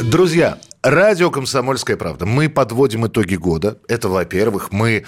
Друзья, радио «Комсомольская правда». Мы подводим итоги года. Это, во-первых, мы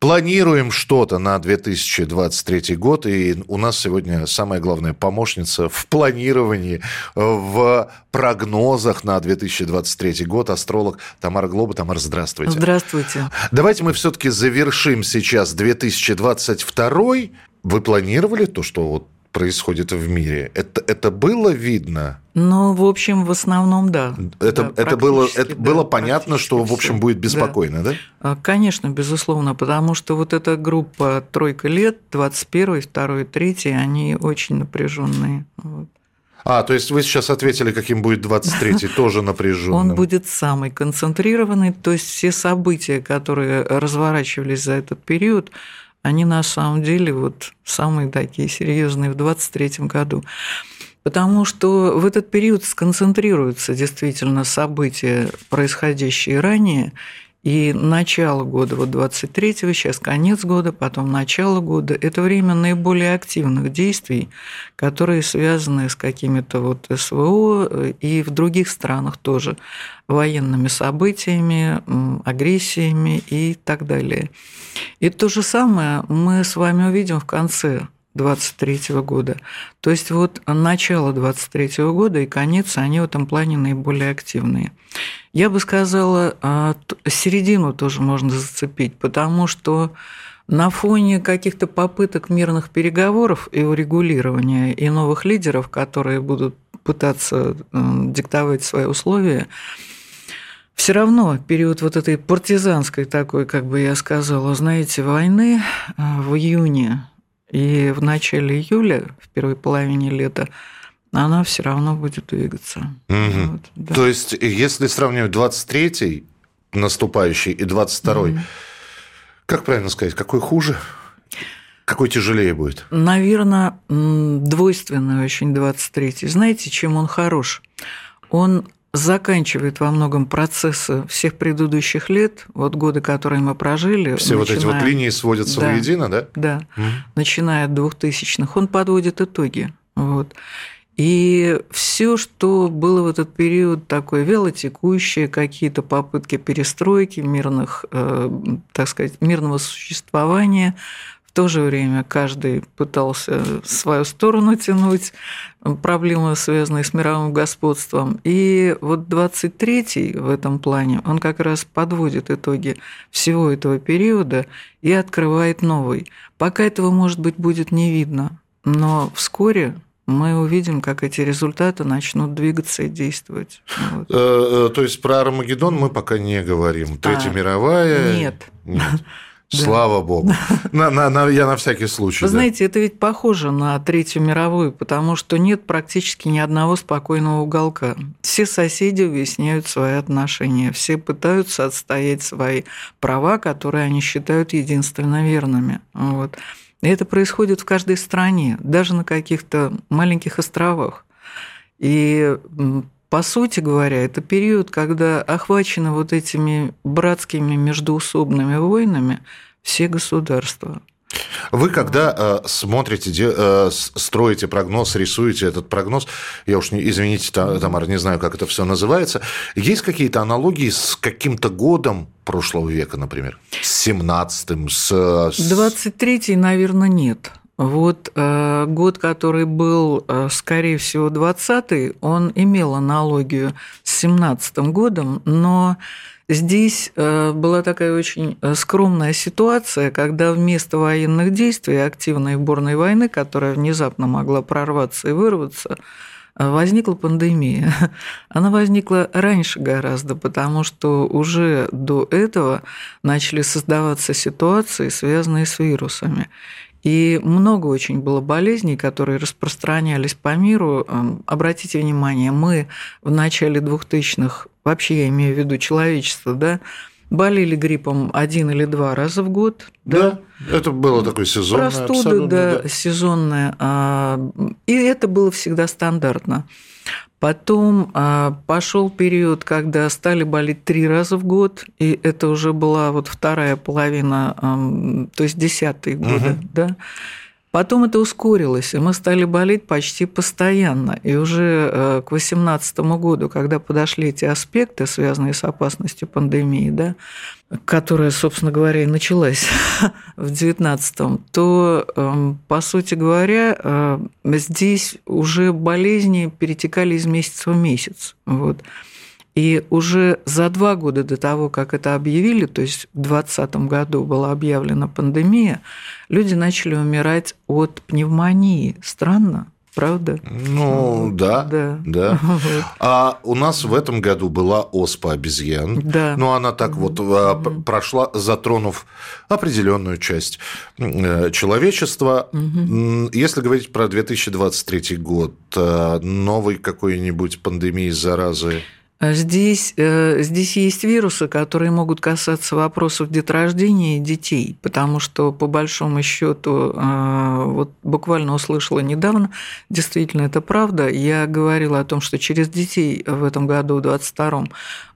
планируем что-то на 2023 год, и у нас сегодня самая главная помощница в планировании, в прогнозах на 2023 год, астролог Тамара Глоба. Тамара, здравствуйте. Здравствуйте. Давайте мы все-таки завершим сейчас 2022. Вы планировали то, что вот происходит в мире. Это, это было видно? Ну, в общем, в основном, да. Это, да, это, было, это да, было понятно, что, в общем, будет беспокойно, да. да? Конечно, безусловно, потому что вот эта группа «Тройка лет», 21 2 3 они очень напряженные. Вот. А, то есть вы сейчас ответили, каким будет 23-й, тоже напряженный. Он будет самый концентрированный, то есть все события, которые разворачивались за этот период, они на самом деле вот самые такие серьезные в 2023 году. Потому что в этот период сконцентрируются действительно события, происходящие ранее, и начало года, вот 23-го, сейчас конец года, потом начало года, это время наиболее активных действий, которые связаны с какими-то вот СВО и в других странах тоже, военными событиями, агрессиями и так далее. И то же самое мы с вами увидим в конце 23 года. То есть вот начало 23 года и конец, они в этом плане наиболее активные. Я бы сказала, а, середину тоже можно зацепить, потому что на фоне каких-то попыток мирных переговоров и урегулирования и новых лидеров, которые будут пытаться диктовать свои условия, все равно период вот этой партизанской такой, как бы я сказала, знаете, войны а, в июне и в начале июля, в первой половине лета, она все равно будет двигаться. Угу. Вот, да. То есть, если сравнивать 23-й наступающий и 22-й, угу. как правильно сказать, какой хуже? Какой тяжелее будет? Наверное, двойственный очень 23-й. Знаете, чем он хорош? Он заканчивает во многом процессы всех предыдущих лет, вот годы, которые мы прожили. Все начиная... вот эти вот линии сводятся да, воедино, да? Да, угу. начиная от 2000-х, он подводит итоги. Вот. И все, что было в этот период такое вялотекущее, какие-то попытки перестройки мирных, э, так сказать, мирного существования, в то же время каждый пытался свою сторону тянуть, проблемы, связанные с мировым господством. И вот 23-й в этом плане, он как раз подводит итоги всего этого периода и открывает новый. Пока этого, может быть, будет не видно, но вскоре мы увидим, как эти результаты начнут двигаться и действовать. Вот. Э, э, то есть про Армагеддон мы пока не говорим. Третья а, мировая. Нет. Нет. Слава богу. На, на, на, я на всякий случай. Вы да. знаете, это ведь похоже на Третью мировую, потому что нет практически ни одного спокойного уголка. Все соседи выясняют свои отношения, все пытаются отстоять свои права, которые они считают единственно верными. Вот. И это происходит в каждой стране, даже на каких-то маленьких островах. И по сути говоря, это период, когда охвачены вот этими братскими междуусобными войнами все государства. Вы когда э, смотрите, э, строите прогноз, рисуете этот прогноз, я уж не, извините, Тамара, не знаю, как это все называется, есть какие-то аналогии с каким-то годом прошлого века, например, с 17-м, с... 23-й, наверное, нет. Вот э, год, который был, э, скорее всего, 20-й, он имел аналогию с 17-м годом, но здесь э, была такая очень э, скромная ситуация, когда вместо военных действий активной бурной войны, которая внезапно могла прорваться и вырваться, э, возникла пандемия. Она возникла раньше гораздо, потому что уже до этого начали создаваться ситуации, связанные с вирусами. И много очень было болезней, которые распространялись по миру. Эм, обратите внимание, мы в начале 2000-х вообще я имею в виду человечество, да, болели гриппом один или два раза в год. Да, да это было такое сезонное. Простуда, да, да, сезонная. И это было всегда стандартно. Потом а, пошел период, когда стали болеть три раза в год, и это уже была вот вторая половина, то есть десятые годы, угу. да. Потом это ускорилось, и мы стали болеть почти постоянно. И уже э, к 2018 году, когда подошли эти аспекты, связанные с опасностью пандемии, да, которая, собственно говоря, и началась в 2019, то, эм, по сути говоря, э, здесь уже болезни перетекали из месяца в месяц. Вот. И уже за два года до того, как это объявили, то есть в 2020 году была объявлена пандемия, люди начали умирать от пневмонии. Странно, правда? Ну, да, да. да. Вот. А у нас в этом году была оспа обезьян. Да. Но она так вот mm прошла, затронув определенную часть э, человечества. mm Если говорить про 2023 год, э, новой какой-нибудь пандемии, заразы? Здесь, э, здесь есть вирусы, которые могут касаться вопросов деторождения детей, потому что, по большому счету, э, вот буквально услышала недавно, действительно это правда, я говорила о том, что через детей в этом году, в 2022,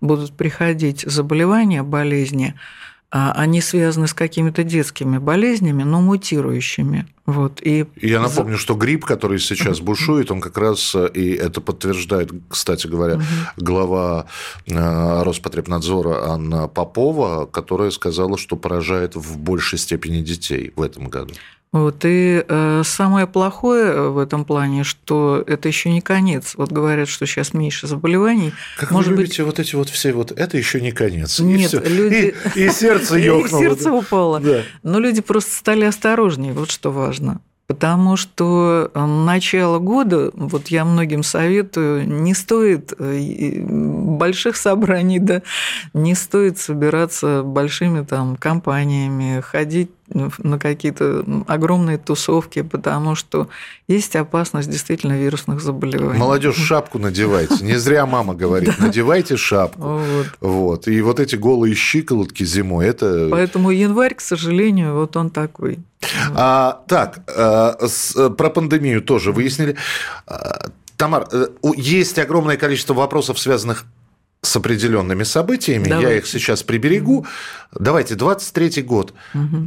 будут приходить заболевания, болезни, а, они связаны с какими-то детскими болезнями, но мутирующими. Вот, и... Я напомню, что грипп, который сейчас бушует, он как раз, э, и это подтверждает, кстати говоря, глава э, Роспотребнадзора Анна Попова, которая сказала, что поражает в большей степени детей в этом году. Вот, и э, самое плохое в этом плане, что это еще не конец. Вот говорят, что сейчас меньше заболеваний. Как Может вы любите быть... вот эти вот все вот, это еще не конец. Нет, и люди... И, и сердце ёкнуло. И сердце упало. Да. Но люди просто стали осторожнее, вот что важно. Потому что э, начало года, вот я многим советую, не стоит э, больших собраний, да, не стоит собираться большими там компаниями, ходить на какие-то огромные тусовки, потому что есть опасность действительно вирусных заболеваний. Молодежь шапку надевайте. Не зря мама говорит, надевайте шапку. Вот. И вот эти голые щиколотки зимой, это... Поэтому январь, к сожалению, вот он такой. А, так, а, с, про пандемию тоже выяснили. А, Тамар, э, есть огромное количество вопросов, связанных с определенными событиями. Давайте. Я их сейчас приберегу. Угу. Давайте, 23-й год. Угу.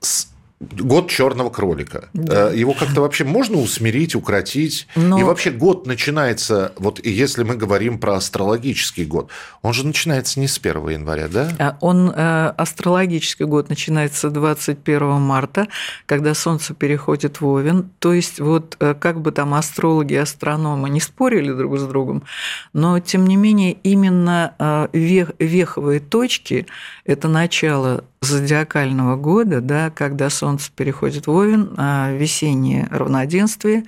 С Год черного кролика. Да. Э, его как-то вообще можно усмирить, укротить? Но... И вообще год начинается, вот если мы говорим про астрологический год, он же начинается не с 1 января, да? А, он, э, астрологический год начинается 21 марта, когда Солнце переходит в Овен. То есть вот э, как бы там астрологи и астрономы не спорили друг с другом, но тем не менее именно вех, веховые точки – это начало зодиакального года, да, когда Солнце переходит в Овен, а весеннее равноденствие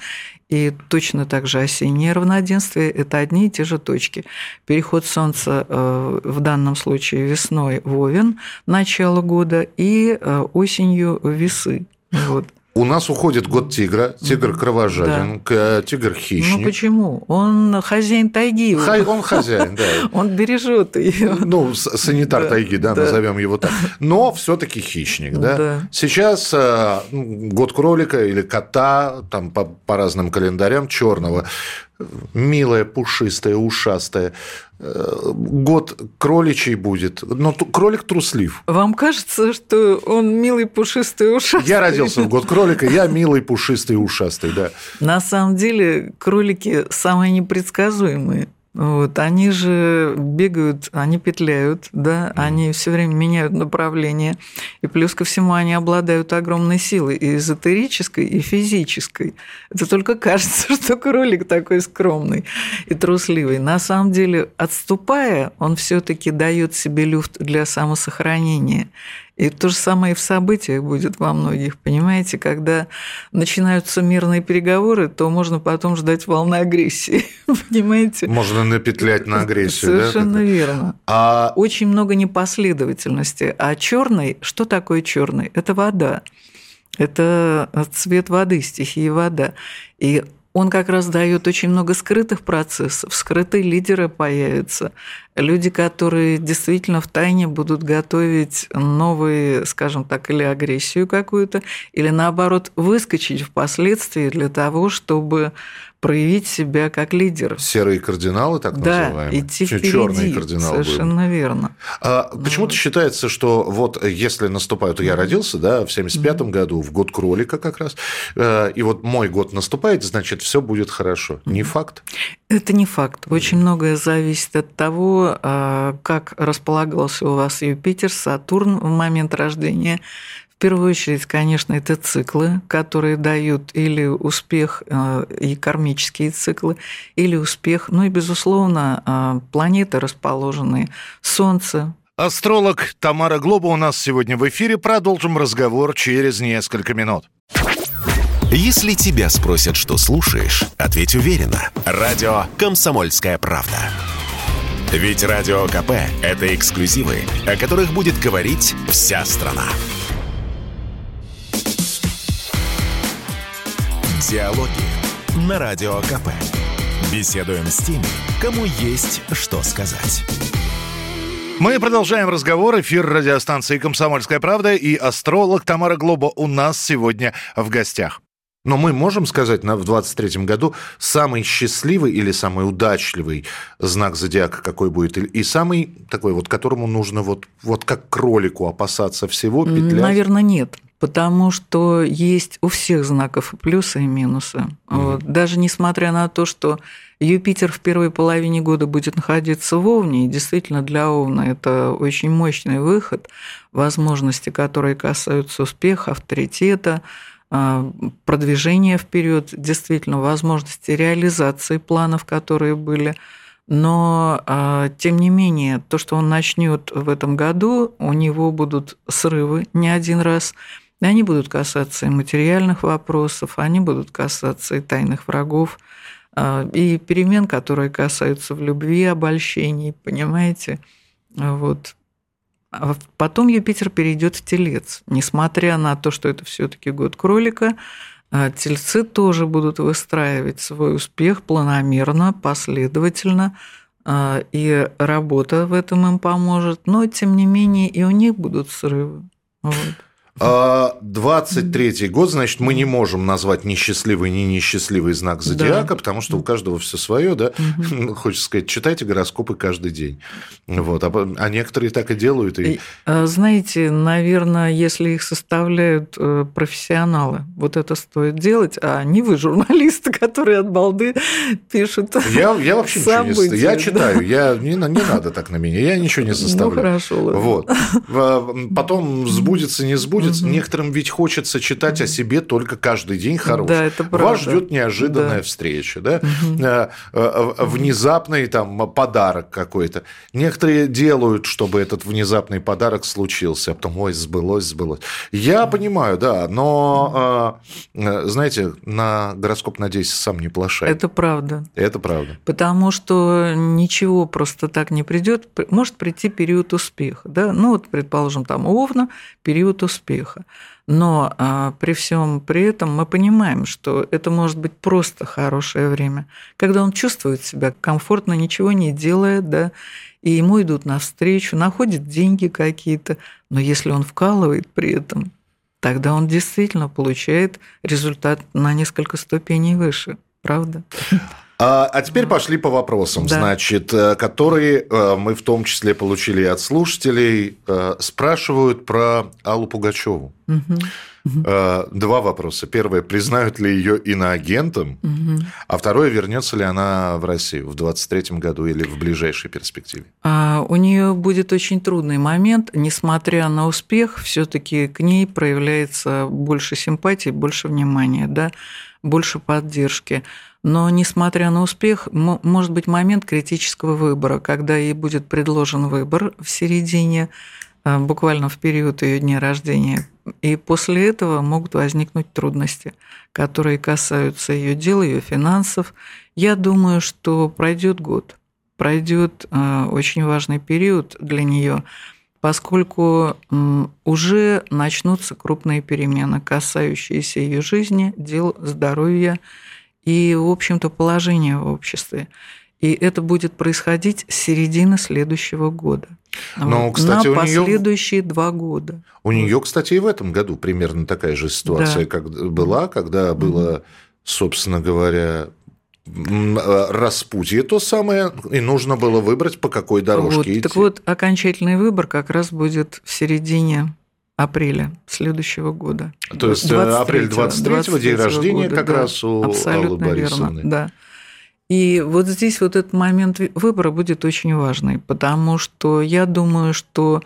и точно так же осеннее равноденствие – это одни и те же точки. Переход Солнца э, в данном случае весной в Овен, начало года, и э, осенью в весы. Вот. У нас уходит год тигра, тигр кровожаден, да. тигр хищник. Ну почему? Он хозяин тайги. Хай, он хозяин, да. Он бережет ее. Ну, санитар тайги, да, назовем его так. Но все-таки хищник, да. Сейчас э, год кролика или кота, там по, по разным календарям черного милая, пушистая, ушастая. Э, год кроличий будет, но кролик труслив. Вам кажется, что он милый, пушистый, ушастый? Я родился в год кролика, я милый, пушистый, ушастый, да. На самом деле кролики самые непредсказуемые. Вот, они же бегают, они петляют, да, mm. они все время меняют направление. И плюс ко всему они обладают огромной силой и эзотерической, и физической. Это только кажется, что кролик такой скромный и трусливый. На самом деле, отступая, он все-таки дает себе люфт для самосохранения. И то же самое и в событиях будет во многих, понимаете? Когда начинаются мирные переговоры, то можно потом ждать волны агрессии, понимаете? Можно напетлять на агрессию, Совершенно да? верно. А... Очень много непоследовательности. А черный, что такое черный? Это вода. Это цвет воды, стихии вода. И он как раз дает очень много скрытых процессов, скрытые лидеры появятся, люди, которые действительно в тайне будут готовить новые, скажем так, или агрессию какую-то, или наоборот выскочить впоследствии для того, чтобы проявить себя как лидер. Серые кардиналы, так да, называемые. идти впереди. Черные кардиналы. Совершенно были. верно. А, почему-то считается, что вот если наступает, я родился, да, в 75-м mm-hmm. году, в год кролика как раз, э, и вот мой год наступает, значит, все будет хорошо. Не факт? Это не факт. Очень mm-hmm. многое зависит от того, э, как располагался у вас Юпитер, Сатурн в момент рождения, первую очередь, конечно, это циклы, которые дают или успех э, и кармические циклы, или успех, ну и, безусловно, э, планеты расположенные, Солнце, Астролог Тамара Глоба у нас сегодня в эфире. Продолжим разговор через несколько минут. Если тебя спросят, что слушаешь, ответь уверенно. Радио «Комсомольская правда». Ведь Радио КП – это эксклюзивы, о которых будет говорить вся страна. Диалоги на Радио КП. Беседуем с теми, кому есть что сказать. Мы продолжаем разговор. Эфир радиостанции «Комсомольская правда» и астролог Тамара Глоба у нас сегодня в гостях. Но мы можем сказать на, в 23 году самый счастливый или самый удачливый знак зодиака какой будет? И самый такой вот, которому нужно вот, вот как кролику опасаться всего, петлять? Наверное, нет потому что есть у всех знаков и плюсы, и минусы. Mm-hmm. Вот. Даже несмотря на то, что Юпитер в первой половине года будет находиться в Овне, и действительно для Овна это очень мощный выход, возможности, которые касаются успеха, авторитета, а, продвижения вперед, действительно возможности реализации планов, которые были. Но, а, тем не менее, то, что он начнет в этом году, у него будут срывы не один раз – они будут касаться и материальных вопросов, они будут касаться и тайных врагов, а, и перемен, которые касаются в любви, обольщений, понимаете? Вот. А потом Юпитер перейдет в Телец. Несмотря на то, что это все-таки год кролика, а, тельцы тоже будут выстраивать свой успех планомерно, последовательно, и работа в этом им поможет, но тем не менее и у них будут срывы. Вот. 23-й а, год, значит, мы не можем назвать ни счастливый, ни несчастливый знак зодиака, да. потому что у каждого все свое, да. Угу. Хочется сказать, читайте гороскопы каждый день. Вот. А, а некоторые так и делают. И... А, знаете, наверное, если их составляют э, профессионалы, вот это стоит делать, а не вы, журналисты, которые от балды пишут. Я, я вообще ничего не составляю. Я читаю, я, не, не надо так на меня, я ничего не составляю. Ну, хорошо. Ладно. Вот. Потом сбудется, не сбудется будет, угу. некоторым ведь хочется читать о себе только каждый день хороший. Да, это правда. Вас ждет неожиданная да. встреча, да? Угу. Внезапный там подарок какой-то. Некоторые делают, чтобы этот внезапный подарок случился, а потом, ой, сбылось, сбылось. Я понимаю, да, но, знаете, на гороскоп, надеюсь, сам не плашай. Это правда. Это правда. Потому что ничего просто так не придет. Может прийти период успеха, да? Ну вот, предположим, там Овна, период успеха успеха. Но а, при всем при этом мы понимаем, что это может быть просто хорошее время, когда он чувствует себя комфортно, ничего не делает, да, и ему идут навстречу, находит деньги какие-то, но если он вкалывает при этом, тогда он действительно получает результат на несколько ступеней выше, правда? А, а теперь пошли по вопросам, да. значит, э, которые э, мы в том числе получили от слушателей. Э, спрашивают про Аллу Пугачеву. Угу. Два вопроса. Первое, признают ли ее иноагентом? Угу. А второе, вернется ли она в Россию в 2023 году или в ближайшей перспективе? А, у нее будет очень трудный момент. Несмотря на успех, все-таки к ней проявляется больше симпатии, больше внимания, да? больше поддержки. Но, несмотря на успех, может быть момент критического выбора, когда ей будет предложен выбор в середине, э, буквально в период ее дня рождения. И после этого могут возникнуть трудности, которые касаются ее дел, ее финансов. Я думаю, что пройдет год, пройдет э, очень важный период для нее, поскольку уже начнутся крупные перемены, касающиеся ее жизни, дел, здоровья и, в общем-то, положения в обществе. И это будет происходить с середины следующего года. Но, вот, кстати, на у последующие два года. У нее, кстати, и в этом году примерно такая же ситуация, Да. как была, когда было, собственно говоря, э, распутье то самое, и нужно было выбрать, по какой дорожке Вот, идти. Так вот, окончательный выбор как раз будет в середине апреля следующего года. То есть, э, апрель 23-го, день 23-го рождения года, как да, раз у Аллы Абсолютно Борисовны. верно, да. И вот здесь вот этот момент выбора будет очень важный, потому что я думаю, что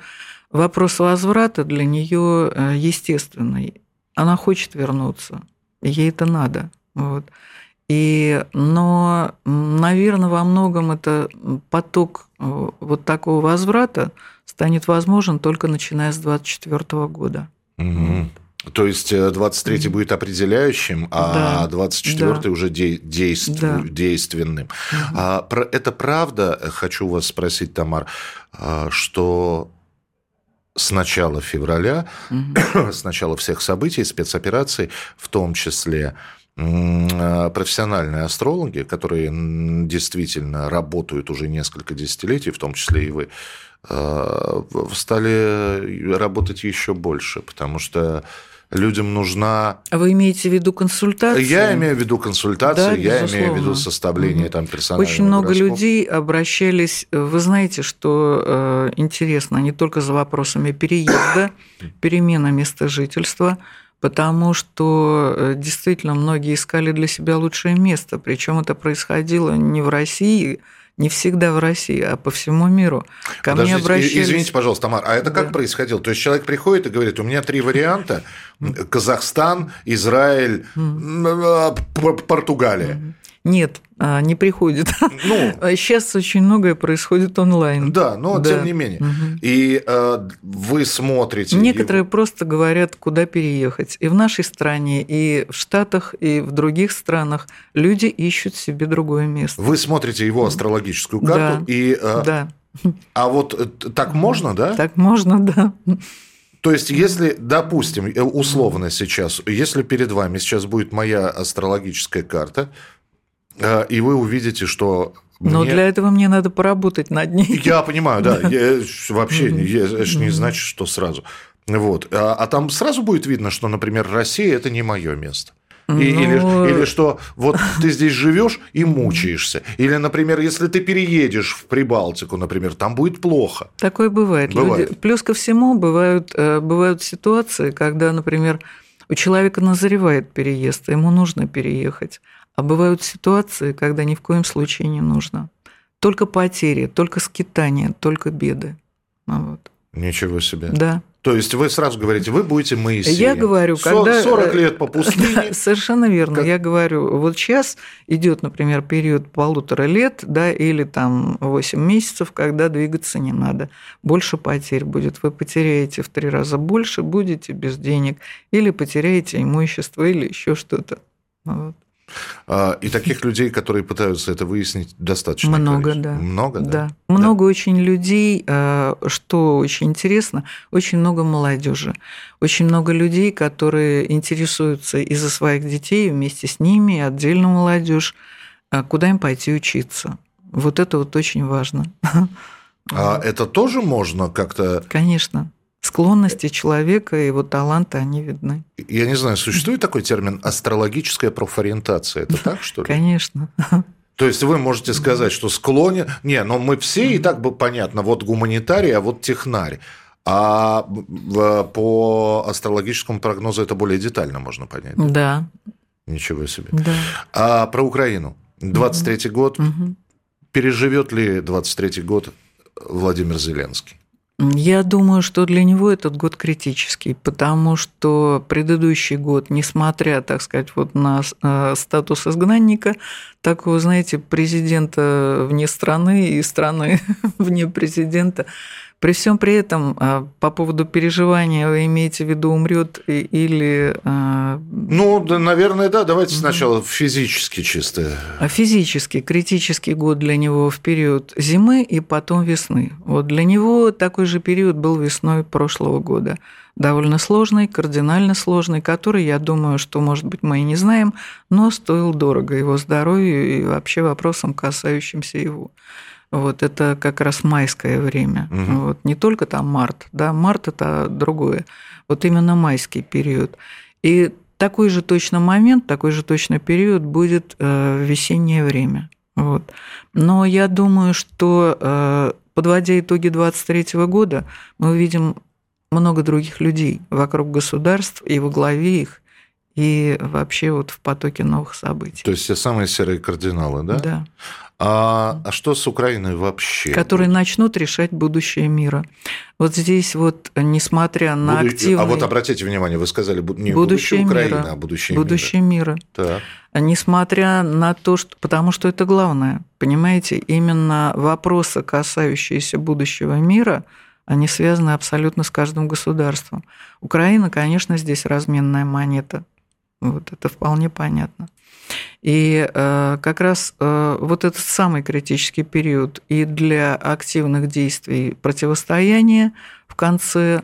вопрос возврата для нее э, естественный. Она хочет вернуться, ей это надо. Вот. И, но, наверное, во многом это поток э, вот такого возврата станет возможен только начиная с 2024 года. Мгм. То есть э, 23-й будет определяющим, а Да, 24-й да. уже де- действу- Да. действенным. А про- это правда, э, хочу вас спросить, Тамар, а, что с начала февраля, Мгм. с начала всех событий, спецопераций, в том числе э, профессиональные астрологи, которые действительно работают уже несколько десятилетий, в том числе и вы, э, стали работать еще больше, потому что людям нужна... Вы имеете в виду консультации? Я имею в виду консультации, Да, я имею в виду безусловно. составление там персонального Очень много гороскопа. людей обращались. Вы знаете, что э, интересно, не только за вопросами переезда, перемены места жительства, потому что э, действительно многие искали для себя лучшее место. Причем это происходило не в России, не всегда в России, а по всему миру. Ко мне Подождите, и- обращались. Извините, пожалуйста, Тамар, а это как Да. происходило? То есть человек приходит и говорит, у меня три варианта. Казахстан, Израиль, П- Португалия. Нет, а, не приходит. Ну, Сейчас очень многое происходит онлайн. да, но Да. тем не менее. Мгм. И э, вы смотрите... Некоторые просто говорят, куда переехать. И в нашей стране, и в Штатах, и в других странах люди ищут себе другое место. Вы смотрите его астрологическую карту, Да. и, э, Да, а вот э, так можно, да? так можно, да. То есть, если, допустим, э, условно сейчас, если перед вами сейчас будет моя астрологическая карта, и вы увидите, что Но мне- для этого мне надо поработать над ней. Я понимаю, да. Я ж вообще это ж не значит, что сразу. Вот. А, а там сразу будет видно, что, например, Россия это не мое место. И- Ну, или, или что вот ты здесь живешь и мучаешься. Или, например, если ты переедешь в Прибалтику, например, там будет плохо. Такое бывает. Бывает. Люди- Плюс ко всему бывают, э, бывают ситуации, когда, например, у человека назревает переезд, ему нужно переехать. А бывают ситуации, когда ни в коем случае не нужно. Только потери, только скитания, только беды. Ну Вот. Ничего себе. Да. То есть вы сразу говорите, вы будете Моисеем. Я говорю, когда... 40 э, лет по пустыне. Совершенно верно. Как- Я говорю, вот сейчас идет, например, период полутора лет, да, или там 8 месяцев, когда двигаться не надо. Больше потерь будет. Вы потеряете в три раза больше, будете без денег, или потеряете имущество, или еще что-то. Вот. А, И таких людей, которые пытаются это выяснить, достаточно. Много, количество. да. Много, да. Да. Много очень людей, э, что очень интересно, очень много молодежи. Очень много людей, которые интересуются из-за своих детей, вместе с ними, и отдельно молодежь, э, куда им пойти учиться. Вот это вот очень важно. А это тоже можно как-то Конечно. Склонности человека и его таланты, они видны. Я не знаю, существует такой термин астрологическая профориентация. Это так, что ли? Конечно. То есть вы можете сказать, что склонен... Не, но мы все и так бы понятно, вот гуманитарий, а вот технарь. А по астрологическому прогнозу это более детально можно понять. Да, Ничего себе. да. А про Украину. 23-й год. Мгм. Переживет ли 23-й год Владимир Зеленский? Я думаю, что для него этот год критический, потому что предыдущий год, несмотря, так сказать, вот на э, статус изгнанника, такого, знаете, президента вне страны и страны вне президента, При всем при этом, а, по поводу переживания, вы имеете в виду, умрет или... А, ну, да, наверное, да. Давайте сначала физически чисто. А физически, критический год для него в период зимы и потом весны. Вот для него такой же период был весной прошлого года. Довольно сложный, кардинально сложный, который, я думаю, что, может быть, мы и не знаем, но стоил дорого его здоровью и вообще вопросам, касающимся его. Вот это как раз майское время. Угу. Вот, не только там март, да, март это другое. Вот именно майский период. И такой же точно момент, такой же точно период будет э, весеннее время. Вот. Но я думаю, что э, подводя итоги 2023 года, мы увидим много других людей вокруг государств и во главе их, и вообще вот в потоке новых событий. То есть все самые серые кардиналы, да? Да. А, а что с Украиной вообще? Которые начнут решать будущее мира. Вот здесь вот, несмотря на Буду... активный... А вот обратите внимание, вы сказали не будущее, будущее Украины, мира. а будущее, будущее мира. мира. Так. Несмотря на то, что... Потому что это главное, понимаете, именно вопросы, касающиеся будущего мира, они связаны абсолютно с каждым государством. Украина, конечно, здесь разменная монета. Вот это вполне понятно. И э, как раз э, вот этот самый критический период и для активных действий противостояния в конце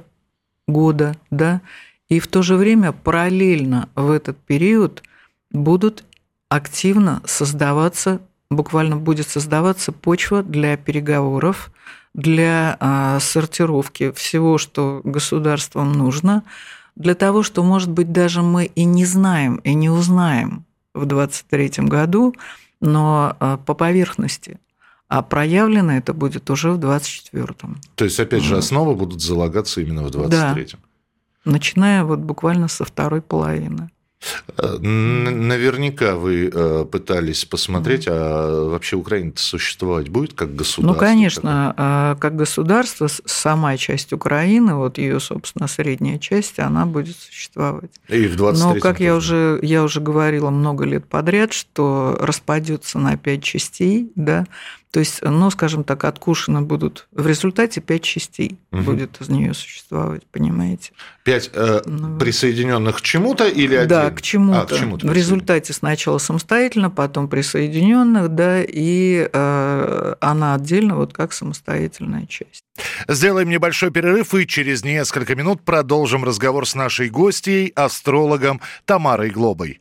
года, да, и в то же время параллельно в этот период будут активно создаваться, буквально будет создаваться почва для переговоров, для э, сортировки всего, что государствам нужно, для того, что, может быть, даже мы и не знаем, и не узнаем, в 23 году, но а, по поверхности. А проявлено это будет уже в 24-м. То есть, опять же, основы будут залагаться именно в 23-м. Да. Начиная вот буквально со второй половины. Э, наверняка вы э, пытались посмотреть, а вообще Украина существовать будет как государство? Ну, конечно, а, как государство, сама часть Украины, вот ее, собственно, средняя часть, она будет существовать. И в 23 Но, как я уже, я уже говорила много лет подряд, что распадется на пять частей, да, то есть, ну, скажем так, откушены будут в результате пять частей угу. будет из нее существовать, понимаете? Пять э, ну, присоединенных к чему-то или один? Да, к чему-то. А, к чему-то в результате сначала самостоятельно, потом присоединенных, да, и э, она отдельно вот как самостоятельная часть. Сделаем небольшой перерыв и через несколько минут продолжим разговор с нашей гостьей, астрологом Тамарой Глобой.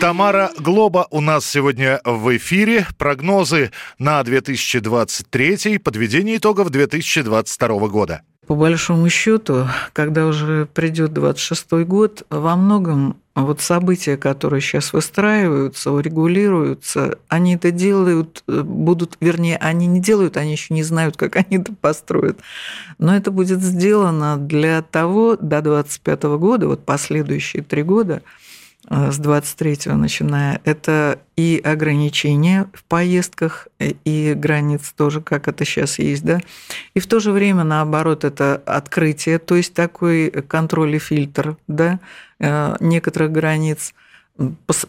Тамара Глоба у нас сегодня в эфире. Прогнозы на 2023, подведение итогов 2022 года. По большому счету, когда уже придет 26 год, во многом вот события, которые сейчас выстраиваются, урегулируются, они это делают, будут, вернее, они не делают, они еще не знают, как они это построят. Но это будет сделано для того, до 25 года, вот последующие три года – с 23 начиная, это и ограничения в поездках, и границ тоже, как это сейчас есть, да, и в то же время, наоборот, это открытие, то есть такой контроль и фильтр, да, э, некоторых границ,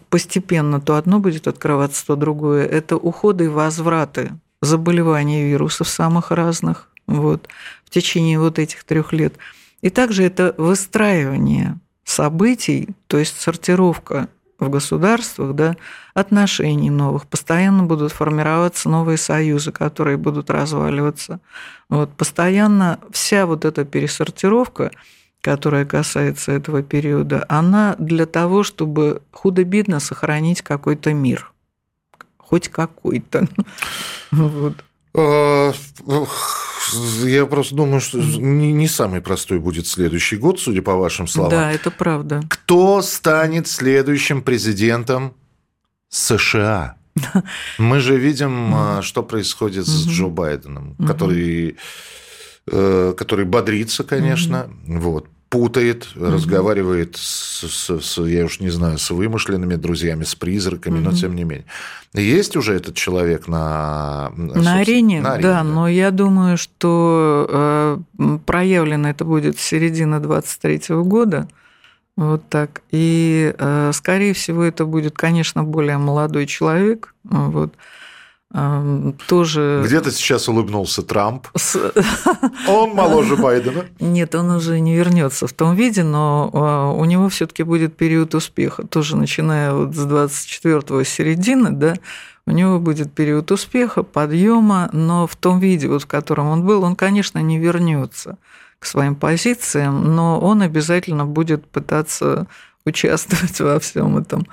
постепенно то одно будет открываться, то другое. Это уходы и возвраты заболеваний вирусов самых разных вот, в течение вот этих трех лет. И также это выстраивание событий, то есть сортировка в государствах, да, отношений новых, постоянно будут формироваться новые союзы, которые будут разваливаться. Вот, постоянно вся вот эта пересортировка, которая касается этого периода, она для того, чтобы худо-бедно сохранить какой-то мир. Хоть какой-то. Вот. А, я просто думаю, что не, самый простой будет следующий год, судя по вашим словам. Да, это правда. Кто станет следующим президентом США? Мы же видим, а, что происходит с Джо Байденом, который э, который бодрится, конечно, вот, путает, mm-hmm. разговаривает с, с, с, я уж не знаю, с вымышленными друзьями, с призраками, mm-hmm. но тем не менее. Есть уже этот человек на... На арене, на арене да, да, но я думаю, что э, проявлено это будет с середины 23 года, вот так. И, э, скорее всего, это будет, конечно, более молодой человек, вот, тоже... Где-то сейчас улыбнулся Трамп. Он моложе Байдена. Нет, он уже не вернется в том виде, но а, у него все-таки будет период успеха. Тоже начиная вот с 24 середины, да, у него будет период успеха, подъема, но в том виде, вот, в котором он был, он, конечно, не вернется к своим позициям, но он обязательно будет пытаться участвовать во всем этом.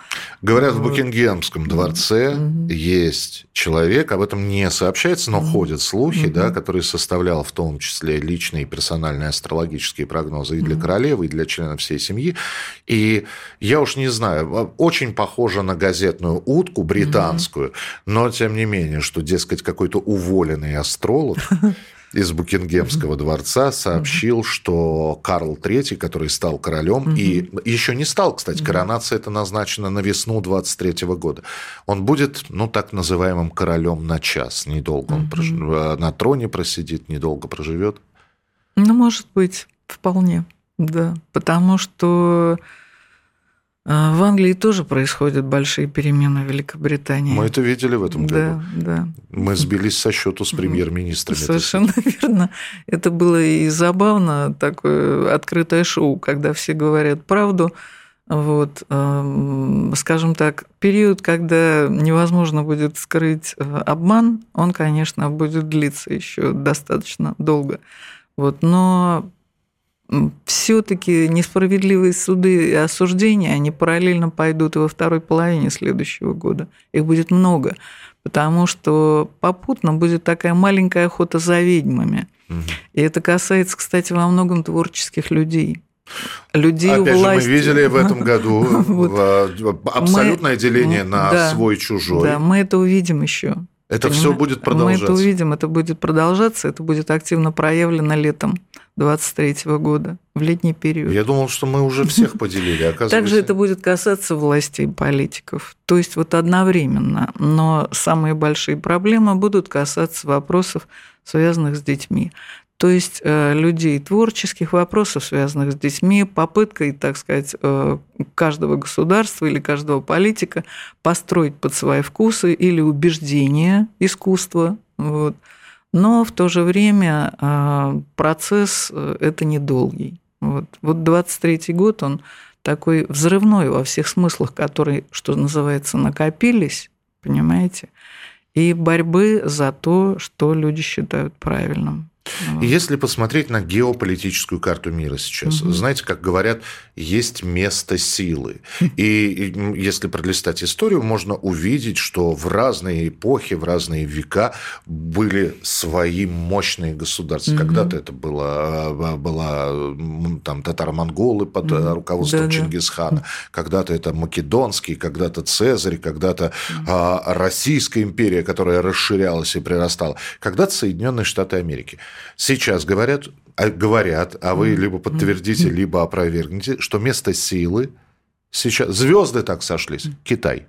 Говорят, в Букингемском дворце mm-hmm. есть человек, об этом не сообщается, но mm-hmm. ходят слухи, mm-hmm. да, который составлял в том числе личные и персональные астрологические прогнозы и для mm-hmm. королевы, и для членов всей семьи. И я уж не знаю, очень похоже на газетную утку британскую, mm-hmm. но тем не менее, что, дескать, какой-то уволенный астролог из Букингемского дворца сообщил, что Карл III, который стал королем, и еще не стал, кстати, коронация это назначена на весну 23 года, он будет, ну, так называемым королем на час. Недолго он прож... Э, на троне просидит, недолго проживет. Ну, может быть, вполне, да. Потому что в Англии тоже происходят большие перемены в Великобритании. Мы это видели в этом году. Да, да. Мы сбились со счету с премьер-министрами. Совершенно верно. Это было и забавно, такое открытое шоу, когда все говорят правду. Вот, скажем так, период, когда невозможно будет скрыть э, обман, он, конечно, будет длиться еще достаточно долго. Вот, но все-таки несправедливые суды и осуждения, они параллельно пойдут и во второй половине следующего года. Их будет много, потому что попутно будет такая маленькая охота за ведьмами. Угу. И это касается, кстати, во многом творческих людей. Людей Опять власти. же, мы видели в этом году абсолютное деление на свой-чужой. Да, мы это увидим еще. Это все будет продолжаться. Мы это увидим, это будет продолжаться, это будет активно проявлено летом 23 года, в летний период. Я думал, что мы уже всех поделили, оказывается. Также это будет касаться властей и политиков. То есть вот одновременно. Но самые большие проблемы будут касаться вопросов, связанных с детьми. То есть э, людей творческих вопросов, связанных с детьми, попыткой, так сказать, э, каждого государства или каждого политика построить под свои вкусы или убеждения искусства. Вот. Но в то же время э, процесс это недолгий. Вот, вот 23-й год, он такой взрывной во всех смыслах, которые, что называется, накопились, понимаете, и борьбы за то, что люди считают правильным. Если посмотреть на геополитическую карту мира сейчас, угу. знаете, как говорят, есть место силы. И если пролистать историю, можно увидеть, что в разные эпохи, в разные века были свои мощные государства. Угу. Когда-то это было, было там татаро-монголы под угу. руководством да, Чингисхана, да. когда-то это македонский, когда-то Цезарь, когда-то а, Российская империя, которая расширялась и прирастала, когда-то Соединенные Штаты Америки. Сейчас говорят, а, говорят, а вы либо подтвердите, либо опровергнете, что место силы сейчас звезды так сошлись. Китай.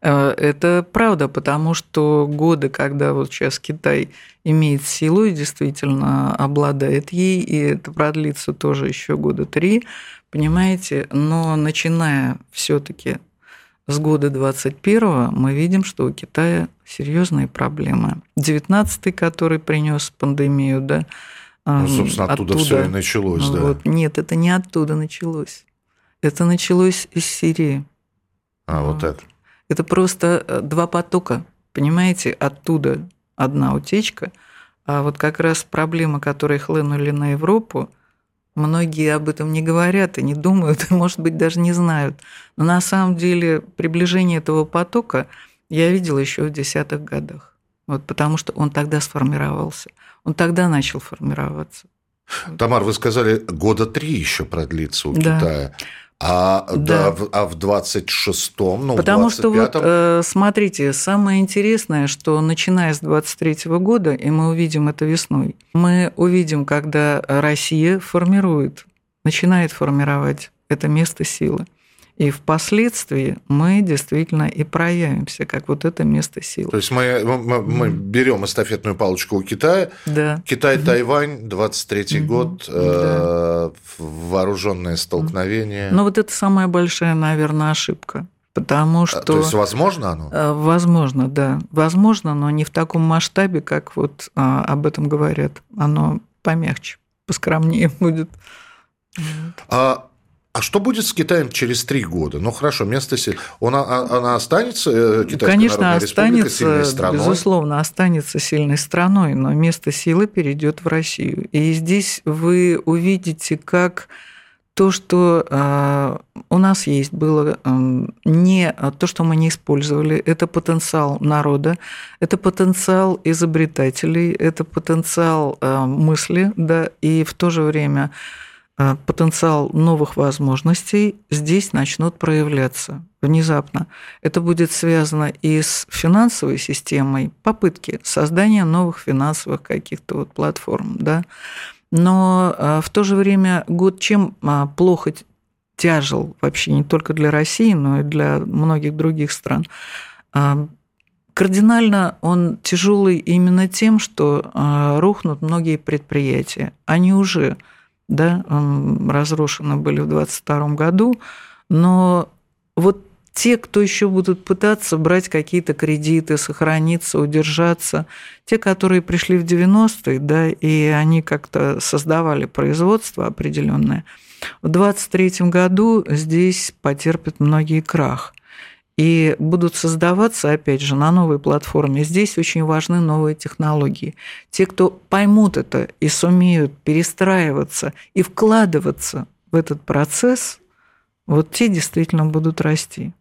Э, это правда, потому что годы, когда вот сейчас Китай имеет силу и действительно обладает ей, и это продлится тоже еще года три, понимаете, но начиная все-таки с года 21 мы видим, что у Китая серьезные проблемы. 19-й, который принес пандемию, да, ну, собственно, оттуда, оттуда все и началось, да. Вот. Нет, это не оттуда началось. Это началось из Сирии. А, вот, вот это. Это просто э, два потока, понимаете, оттуда одна утечка, а вот как раз проблемы, которые хлынули на Европу, Многие об этом не говорят и не думают, и, может быть, даже не знают. Но на самом деле приближение этого потока я видела еще в десятых годах. Вот потому что он тогда сформировался. Он тогда начал формироваться. Тамар, вы сказали, года три еще продлится у да. Китая. А, да. Да, а в 26-м, ну, Потому в 25-м... что, вот, э, смотрите, самое интересное, что начиная с 23 -го года, и мы увидим это весной, мы увидим, когда Россия формирует, начинает формировать это место силы. И впоследствии мы действительно и проявимся, как вот это место силы. То есть мы, мы, мы берем эстафетную палочку у Китая. Да. Китай-Тайвань, 23-й угу. год, да. вооруженное столкновение. Ну вот это самая большая, наверное, ошибка. Потому а, что... То есть возможно оно? Э, возможно, да. Возможно, но не в таком масштабе, как вот а, об этом говорят. Оно помягче, поскромнее будет. А а что будет с Китаем через три года? Ну хорошо, место силы. Она, а, она останется, э, Китайская Конечно, Народная останется, сильной страной? Безусловно, останется сильной страной, но место силы перейдет в Россию. И здесь вы увидите, как то, что э, у нас есть, было не то, что мы не использовали, это потенциал народа, это потенциал изобретателей, это потенциал э, мысли, да, и в то же время потенциал новых возможностей здесь начнут проявляться внезапно. Это будет связано и с финансовой системой, попытки создания новых финансовых каких-то вот платформ, да. Но э, в то же время год чем э, плохо тяжел вообще не только для России, но и для многих других стран. Кардинально он тяжелый именно тем, что рухнут многие предприятия. Они уже да, разрушены были в 22 году, но вот те, кто еще будут пытаться брать какие-то кредиты, сохраниться, удержаться, те, которые пришли в 90-е, да, и они как-то создавали производство определенное, в 23 году здесь потерпят многие крах и будут создаваться, опять же, на новой платформе. Здесь очень важны новые технологии. Те, кто поймут это и сумеют перестраиваться и вкладываться в этот процесс, вот те действительно будут расти.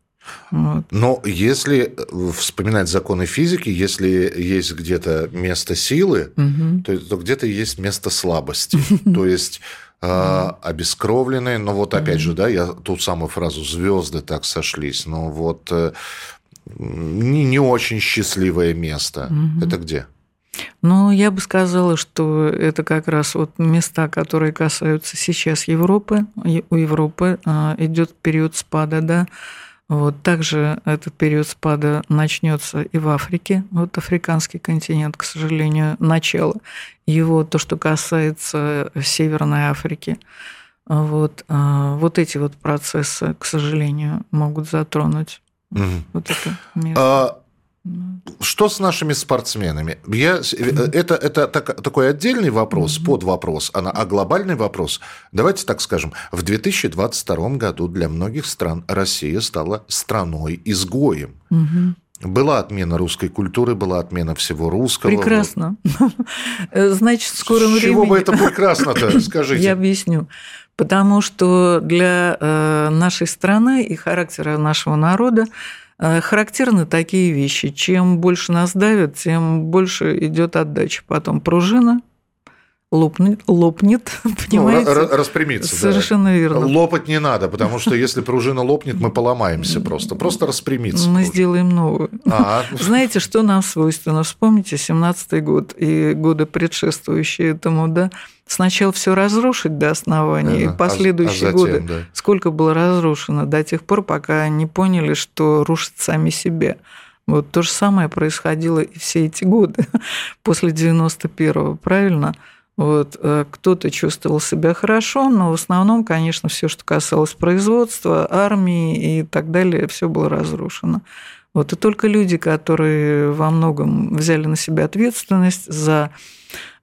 Вот. Но если вспоминать законы физики, если есть где-то место силы, угу. то, то где-то есть место слабости. То есть а, обескровленные. Но вот опять же, да, я ту самую фразу «звезды так сошлись», но вот э, не, не очень счастливое место. Это где? Ну, я бы сказала, что это как раз вот места, которые касаются сейчас Европы. У Европы а, идет период спада, да, вот. Также этот период спада начнется и в Африке. Вот африканский континент, к сожалению, начало его, то, что касается Северной Африки. Вот, а, вот эти вот процессы, к сожалению, могут затронуть угу. вот это место. А что с нашими спортсменами? Я, э, это это так, такой отдельный вопрос, под вопрос, а, а глобальный вопрос. Давайте так скажем. В 2022 году для многих стран Россия стала страной-изгоем. Была отмена русской культуры, была отмена всего русского. Прекрасно. Значит, в скором времени... С чего бы это прекрасно-то, скажите? Я объясню. Потому что для э, нашей страны и характера нашего народа характерны такие вещи. Чем больше нас давят, тем больше идет отдача. Потом пружина лопнет, лопнет понимаете? Ну, распрямиться, Совершенно да. верно. Лопать не надо, потому что если пружина лопнет, мы поломаемся просто. Просто распрямиться. Мы сделаем новую. А. Знаете, что нам свойственно? Вспомните 17-й год и годы предшествующие этому, да? Сначала все разрушить до основания, да, и последующие а, а затем, годы да. сколько было разрушено до тех пор, пока не поняли, что рушат сами себя. Вот то же самое происходило и все эти годы после 91-го, правильно? Вот, э, кто-то чувствовал себя хорошо, но в основном, конечно, все, что касалось производства, армии и так далее, все было разрушено. Вот, и только люди, которые во многом взяли на себя ответственность за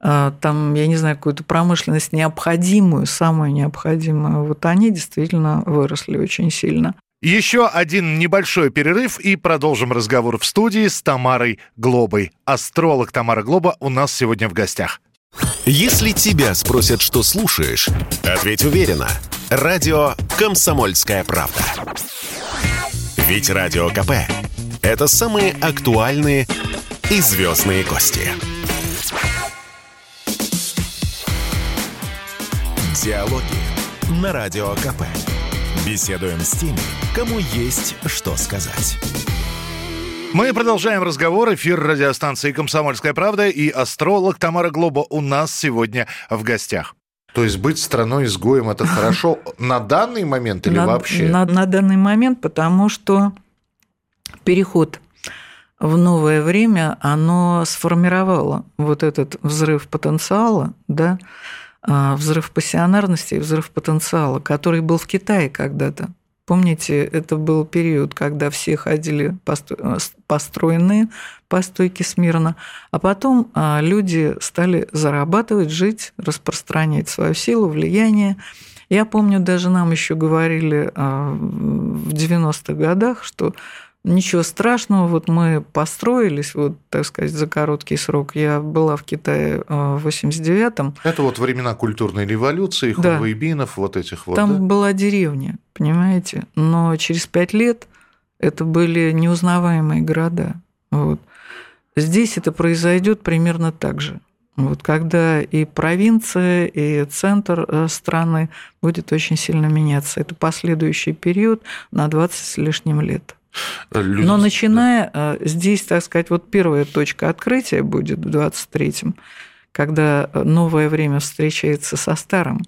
э, там, я не знаю, какую-то промышленность необходимую, самую необходимую, вот они действительно выросли очень сильно. Еще один небольшой перерыв и продолжим разговор в студии с Тамарой Глобой. Астролог Тамара Глоба у нас сегодня в гостях. Если тебя спросят, что слушаешь, ответь уверенно. Радио «Комсомольская правда». Ведь Радио КП – это самые актуальные и звездные гости. Диалоги на Радио КП. Беседуем с теми, кому есть что сказать. Мы продолжаем разговор. Эфир радиостанции «Комсомольская правда» и астролог Тамара Глоба у нас сегодня в гостях. То есть быть страной-изгоем – это хорошо на данный момент или на, вообще? На, на данный момент, потому что переход в новое время, оно сформировало вот этот взрыв потенциала, да, а, взрыв пассионарности и взрыв потенциала, который был в Китае когда-то. Помните, это был период, когда все ходили построенные по стойке смирно, а потом а, люди стали зарабатывать, жить, распространять свою силу, влияние. Я помню, даже нам еще говорили а, в 90-х годах, что Ничего страшного, вот мы построились, вот, так сказать, за короткий срок. Я была в Китае э, в 89-м. Это вот времена культурной революции, да. хунвейбинов, вот этих вот. Там да? была деревня, понимаете? Но через пять лет это были неузнаваемые города. Вот. Здесь это произойдет примерно так же. Вот, когда и провинция, и центр э, страны будет очень сильно меняться. Это последующий период на 20 с лишним лет. Люди... Но начиная да. Э, здесь, так сказать, вот первая точка открытия будет в 23-м, когда новое время встречается со старым.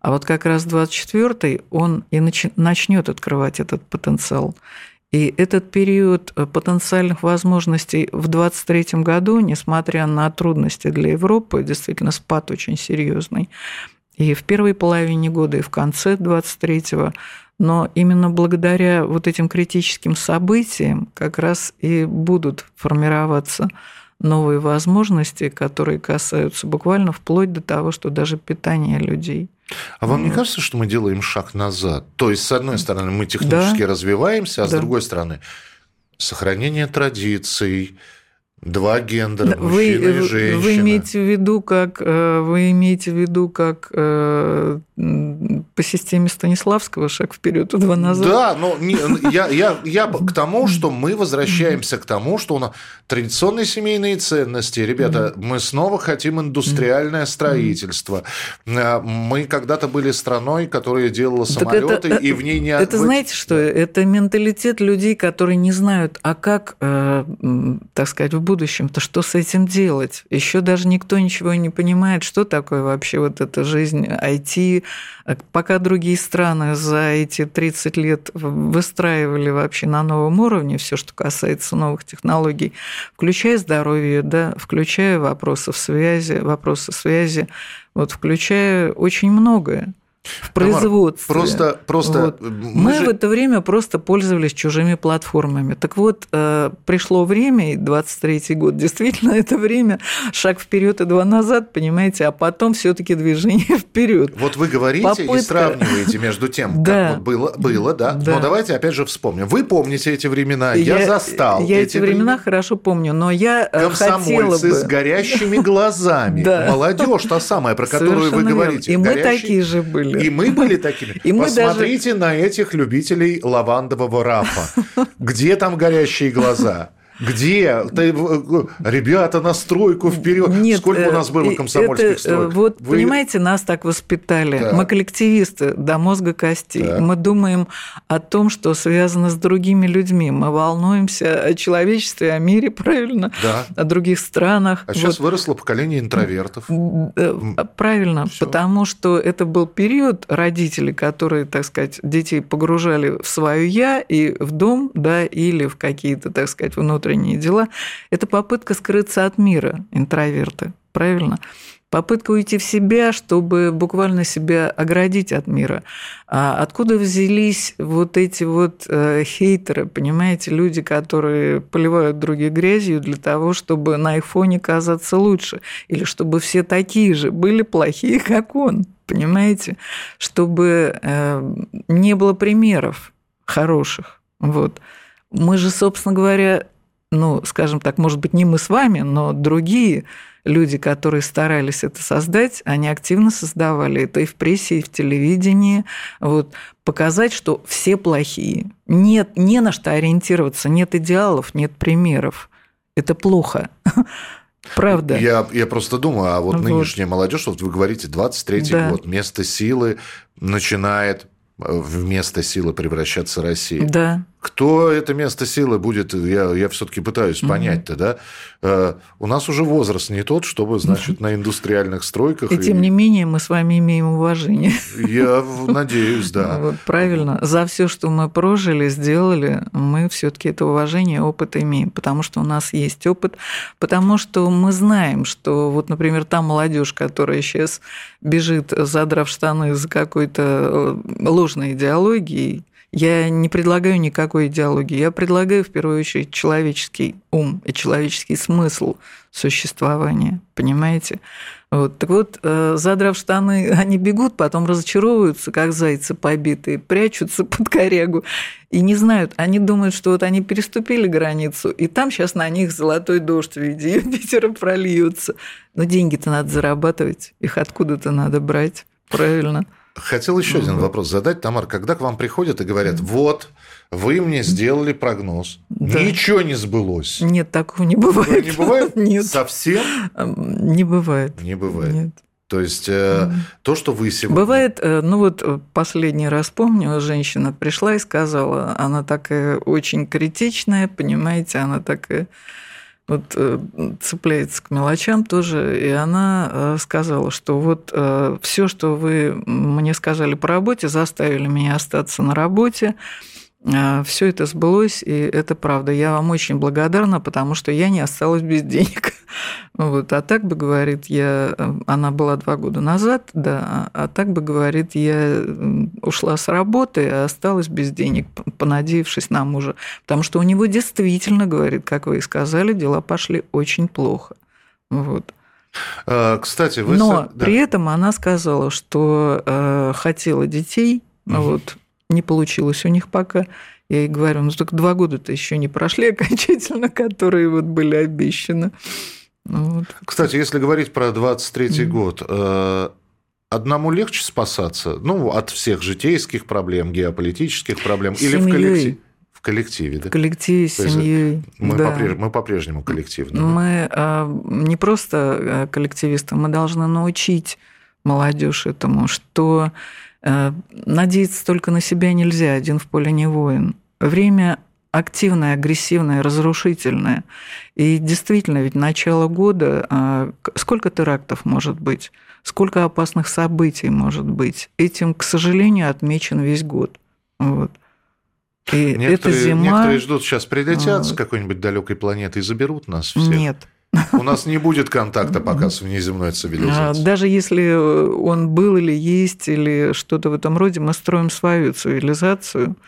А вот как раз 24-й он и начнет открывать этот потенциал. И этот период э, потенциальных возможностей в 2023 году, несмотря на трудности для Европы, действительно спад очень серьезный. И в первой половине года, и в конце 23-го но именно благодаря вот этим критическим событиям как раз и будут формироваться новые возможности, которые касаются буквально вплоть до того, что даже питание людей. А вам не кажется, что мы делаем шаг назад? То есть, с одной стороны, мы технически да. развиваемся, а да. с другой стороны, сохранение традиций, Два гендера, вы, мужчина и женщина. Вы имеете в виду, как э, вы имеете в виду, как э, по системе Станиславского шаг вперед и два назад. Да, но не, я, я, я к тому, что мы возвращаемся к тому, что у нас традиционные семейные ценности. Ребята, мы снова хотим индустриальное строительство. Э, мы когда-то были страной, которая делала самолеты, это, и в ней не... Это знаете что? Это менталитет людей, которые не знают, а как, так сказать, в будущем-то что с этим делать? Еще даже никто ничего не понимает, что такое вообще вот эта жизнь IT. Пока другие страны за эти 30 лет выстраивали вообще на новом уровне все, что касается новых технологий, включая здоровье, да, включая вопросы связи, вопросы связи, вот, включая очень многое в производстве. Просто, просто вот. мы, мы же... в это время просто пользовались чужими платформами. Так вот, э, пришло время, и 23-й год, действительно, это время, шаг вперед и два назад, понимаете, а потом все-таки движение вперед. Вот вы говорите Попытка... и сравниваете между тем, как вот было, было, да? да. Но давайте опять же вспомним. Вы помните эти времена, я, я застал. Я эти, эти времена, времена хорошо помню, но я э, хотела бы... с горящими глазами. Молодежь та самая, про которую вы говорите. И мы такие же были были. И мы были такими. И Посмотрите даже... на этих любителей лавандового рафа. Где там горящие глаза? Где? Ты, ребята, на стройку вперед. Нет, Сколько у нас было э, комсомольских это, строек? Вот, Вы... понимаете, нас так воспитали. Да. Мы коллективисты до мозга костей. Да. Мы думаем о том, что связано с другими людьми. Мы волнуемся о человечестве, о мире, правильно? Да. О других странах. А вот. сейчас выросло поколение интровертов. Э, правильно, Всё. потому что это был период родителей, которые, так сказать, детей погружали в свое «я» и в дом, да, или в какие-то, так сказать, внутренние внутренние дела, это попытка скрыться от мира, интроверты, правильно? Попытка уйти в себя, чтобы буквально себя оградить от мира. А откуда взялись вот эти вот э, хейтеры, понимаете, люди, которые поливают других грязью для того, чтобы на их фоне казаться лучше, или чтобы все такие же были плохие, как он, понимаете, чтобы э, не было примеров хороших. Вот. Мы же, собственно говоря, ну, скажем так, может быть, не мы с вами, но другие люди, которые старались это создать, они активно создавали это и в прессе, и в телевидении. Вот, показать, что все плохие. Нет, не на что ориентироваться, нет идеалов, нет примеров. Это плохо. Правда. Я, я просто думаю, а вот, вот. нынешняя молодежь, вот вы говорите, 23-й да. год, место силы начинает в место силы превращаться Россия. Да. Кто это место силы будет, я, я все-таки пытаюсь угу. понять-то, да? Э, у нас уже возраст не тот, чтобы, значит, на индустриальных стройках... И, и тем не менее мы с вами имеем уважение. Я надеюсь, да. Вот, правильно. За все, что мы прожили, сделали, мы все-таки это уважение, опыт имеем, потому что у нас есть опыт, потому что мы знаем, что вот, например, та молодежь, которая сейчас бежит, задрав штаны за какой-то э, ложной идеологией, я не предлагаю никакой идеологии. Я предлагаю в первую очередь человеческий ум и человеческий смысл существования. Понимаете? Вот. Так вот, э, задрав штаны, они бегут, потом разочаровываются, как зайцы побитые, прячутся под корягу и не знают. Они думают, что вот они переступили границу, и там сейчас на них золотой дождь в виде Юпитера прольется. Но деньги-то надо зарабатывать, их откуда-то надо брать. Правильно. Хотел еще один вопрос задать, Тамар. Когда к вам приходят и говорят, вот, вы мне сделали прогноз, да. ничего не сбылось. Нет, такого не бывает. Не бывает? Нет. Совсем? Не бывает. Не бывает. Нет. То есть mm. то, что вы сегодня... Бывает, э, ну вот э, последний раз помню, женщина пришла и сказала, она такая очень критичная, понимаете, она такая вот э, цепляется к мелочам тоже, и она э, сказала, что вот э, все, что вы мне сказали по работе, заставили меня остаться на работе, все это сбылось, и это правда. Я вам очень благодарна, потому что я не осталась без денег. Вот. А так бы, говорит, я... Она была два года назад, да, а так бы, говорит, я ушла с работы, а осталась без денег, понадеявшись на мужа. Потому что у него действительно, говорит, как вы и сказали, дела пошли очень плохо. Вот. А, кстати, вы... Но да. при этом она сказала, что э, хотела детей, угу. вот, не получилось у них пока. Я ей говорю, ну только два года-то еще не прошли окончательно, которые вот были обещаны. Ну, вот. Кстати, если говорить про 23-й mm. год, э, одному легче спасаться, ну, от всех житейских проблем, геополитических проблем, Семьей. или в коллективе? В коллективе, да? В коллективе, с семьей. Мы, да. попреж... мы по-прежнему коллективны. Мы да? не просто э, коллективисты, мы должны научить молодежь этому, что э, надеяться только на себя нельзя, один в поле не воин. Время активное, агрессивное, разрушительное. И действительно, ведь начало года, а, сколько терактов может быть, сколько опасных событий может быть. Этим, к сожалению, отмечен весь год. Вот. И некоторые, эта зима... некоторые ждут, сейчас прилетят вот. с какой-нибудь далекой планеты и заберут нас всех. Нет. У нас не будет контакта пока с внеземной цивилизацией. Даже если он был или есть, или что-то в этом роде, мы строим свою цивилизацию –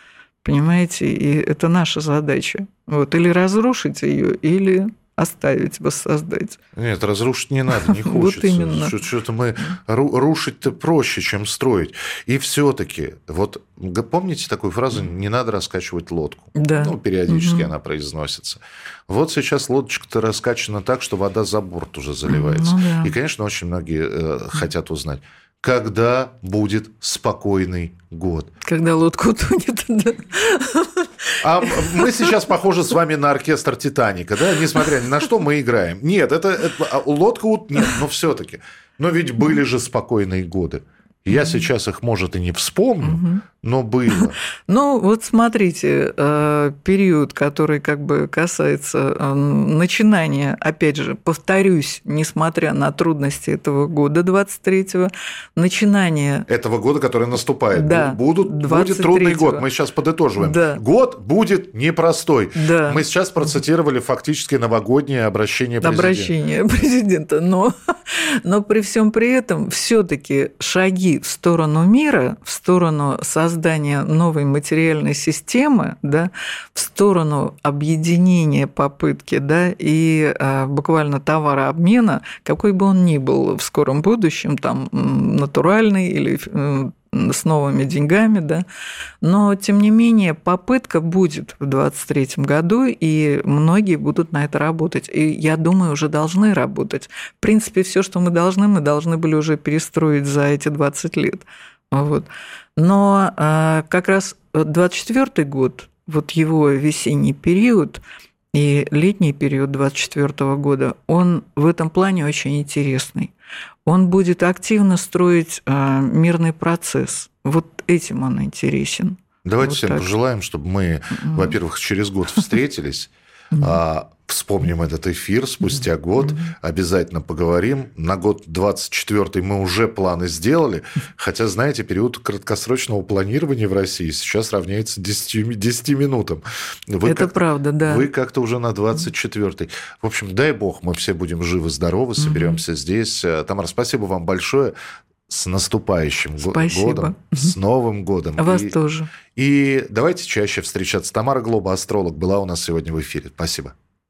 Понимаете, и это наша задача. Вот, или разрушить ее, или оставить, воссоздать. Нет, разрушить не надо, не хочется. вот именно. Что-то мы рушить-то проще, чем строить. И все-таки, вот помните такую фразу «не надо раскачивать лодку»? Да. Ну, периодически угу. она произносится. Вот сейчас лодочка-то раскачана так, что вода за борт уже заливается. Ну, да. И, конечно, очень многие э, хотят узнать, когда будет спокойный год. Когда лодка утонет, да. А мы сейчас похожи с вами на оркестр Титаника, да? Несмотря ни на что, мы играем. Нет, это, это а лодка нет, но все-таки. Но ведь были же спокойные годы. Я сейчас их, может, и не вспомню, угу. но было. Ну, вот смотрите, э, период, который как бы касается э, начинания, опять же, повторюсь, несмотря на трудности этого года 23-го, начинание... Этого года, который наступает. Да, Будут, будет трудный год. Мы сейчас подытоживаем. Да. Год будет непростой. Да. Мы сейчас процитировали фактически новогоднее обращение президента. Обращение президента. Но, но при всем при этом все таки шаги в сторону мира, в сторону создания новой материальной системы, да, в сторону объединения попытки да, и а, буквально товарообмена, какой бы он ни был в скором будущем, там, натуральный или с новыми деньгами, да. Но, тем не менее, попытка будет в 2023 году, и многие будут на это работать. И я думаю, уже должны работать. В принципе, все, что мы должны, мы должны были уже перестроить за эти 20 лет. Вот. Но а, как раз 24 год, вот его весенний период, И летний период 2024 года, он в этом плане очень интересный. Он будет активно строить а, мирный процесс. Вот этим он интересен. Давайте вот всем так. пожелаем, чтобы мы, mm-hmm. во-первых, через год встретились, а, вспомним этот эфир спустя год, обязательно поговорим. На год 24 мы уже планы сделали, хотя, знаете, период краткосрочного планирования в России сейчас равняется 10, 10 минутам. Вы Это правда, да. Вы как-то уже на 24 В общем, дай бог, мы все будем живы-здоровы, соберемся mm-hmm. здесь. Тамара, спасибо вам большое. С наступающим Спасибо. годом, с Новым годом. А вас и, тоже. И давайте чаще встречаться. Тамара Глоба, астролог, была у нас сегодня в эфире. Спасибо.